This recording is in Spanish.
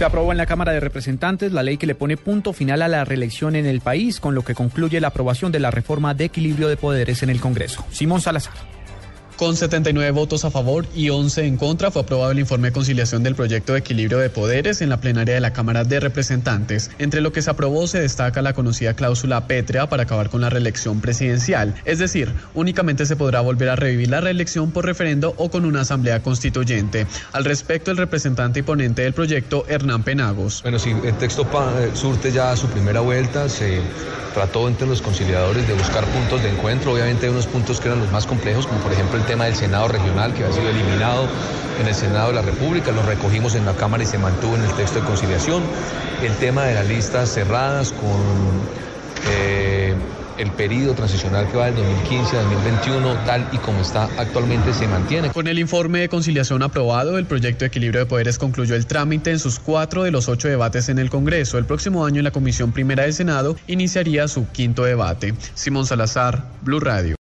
Se aprobó en la Cámara de Representantes la ley que le pone punto final a la reelección en el país, con lo que concluye la aprobación de la reforma de equilibrio de poderes en el Congreso. Simón Salazar. Con 79 votos a favor y 11 en contra fue aprobado el informe de conciliación del proyecto de equilibrio de poderes en la plenaria de la Cámara de Representantes. Entre lo que se aprobó se destaca la conocida cláusula pétrea para acabar con la reelección presidencial. Es decir, únicamente se podrá volver a revivir la reelección por referendo o con una asamblea constituyente. Al respecto, el representante y ponente del proyecto, Hernán Penagos. Bueno, si el texto surte ya su primera vuelta, se trató entre los conciliadores de buscar puntos de encuentro. Obviamente hay unos puntos que eran los más complejos, como por ejemplo el tema del Senado regional, que ha sido eliminado en el Senado de la República, lo recogimos en la Cámara y se mantuvo en el texto de conciliación. El tema de las listas cerradas con el periodo transicional que va del 2015 a 2021, tal y como está actualmente, se mantiene. Con el informe de conciliación aprobado, el proyecto de equilibrio de poderes concluyó el trámite en sus cuatro de los ocho debates en el Congreso. El próximo año, en la Comisión Primera del Senado iniciaría su quinto debate. Simón Salazar, Blue Radio.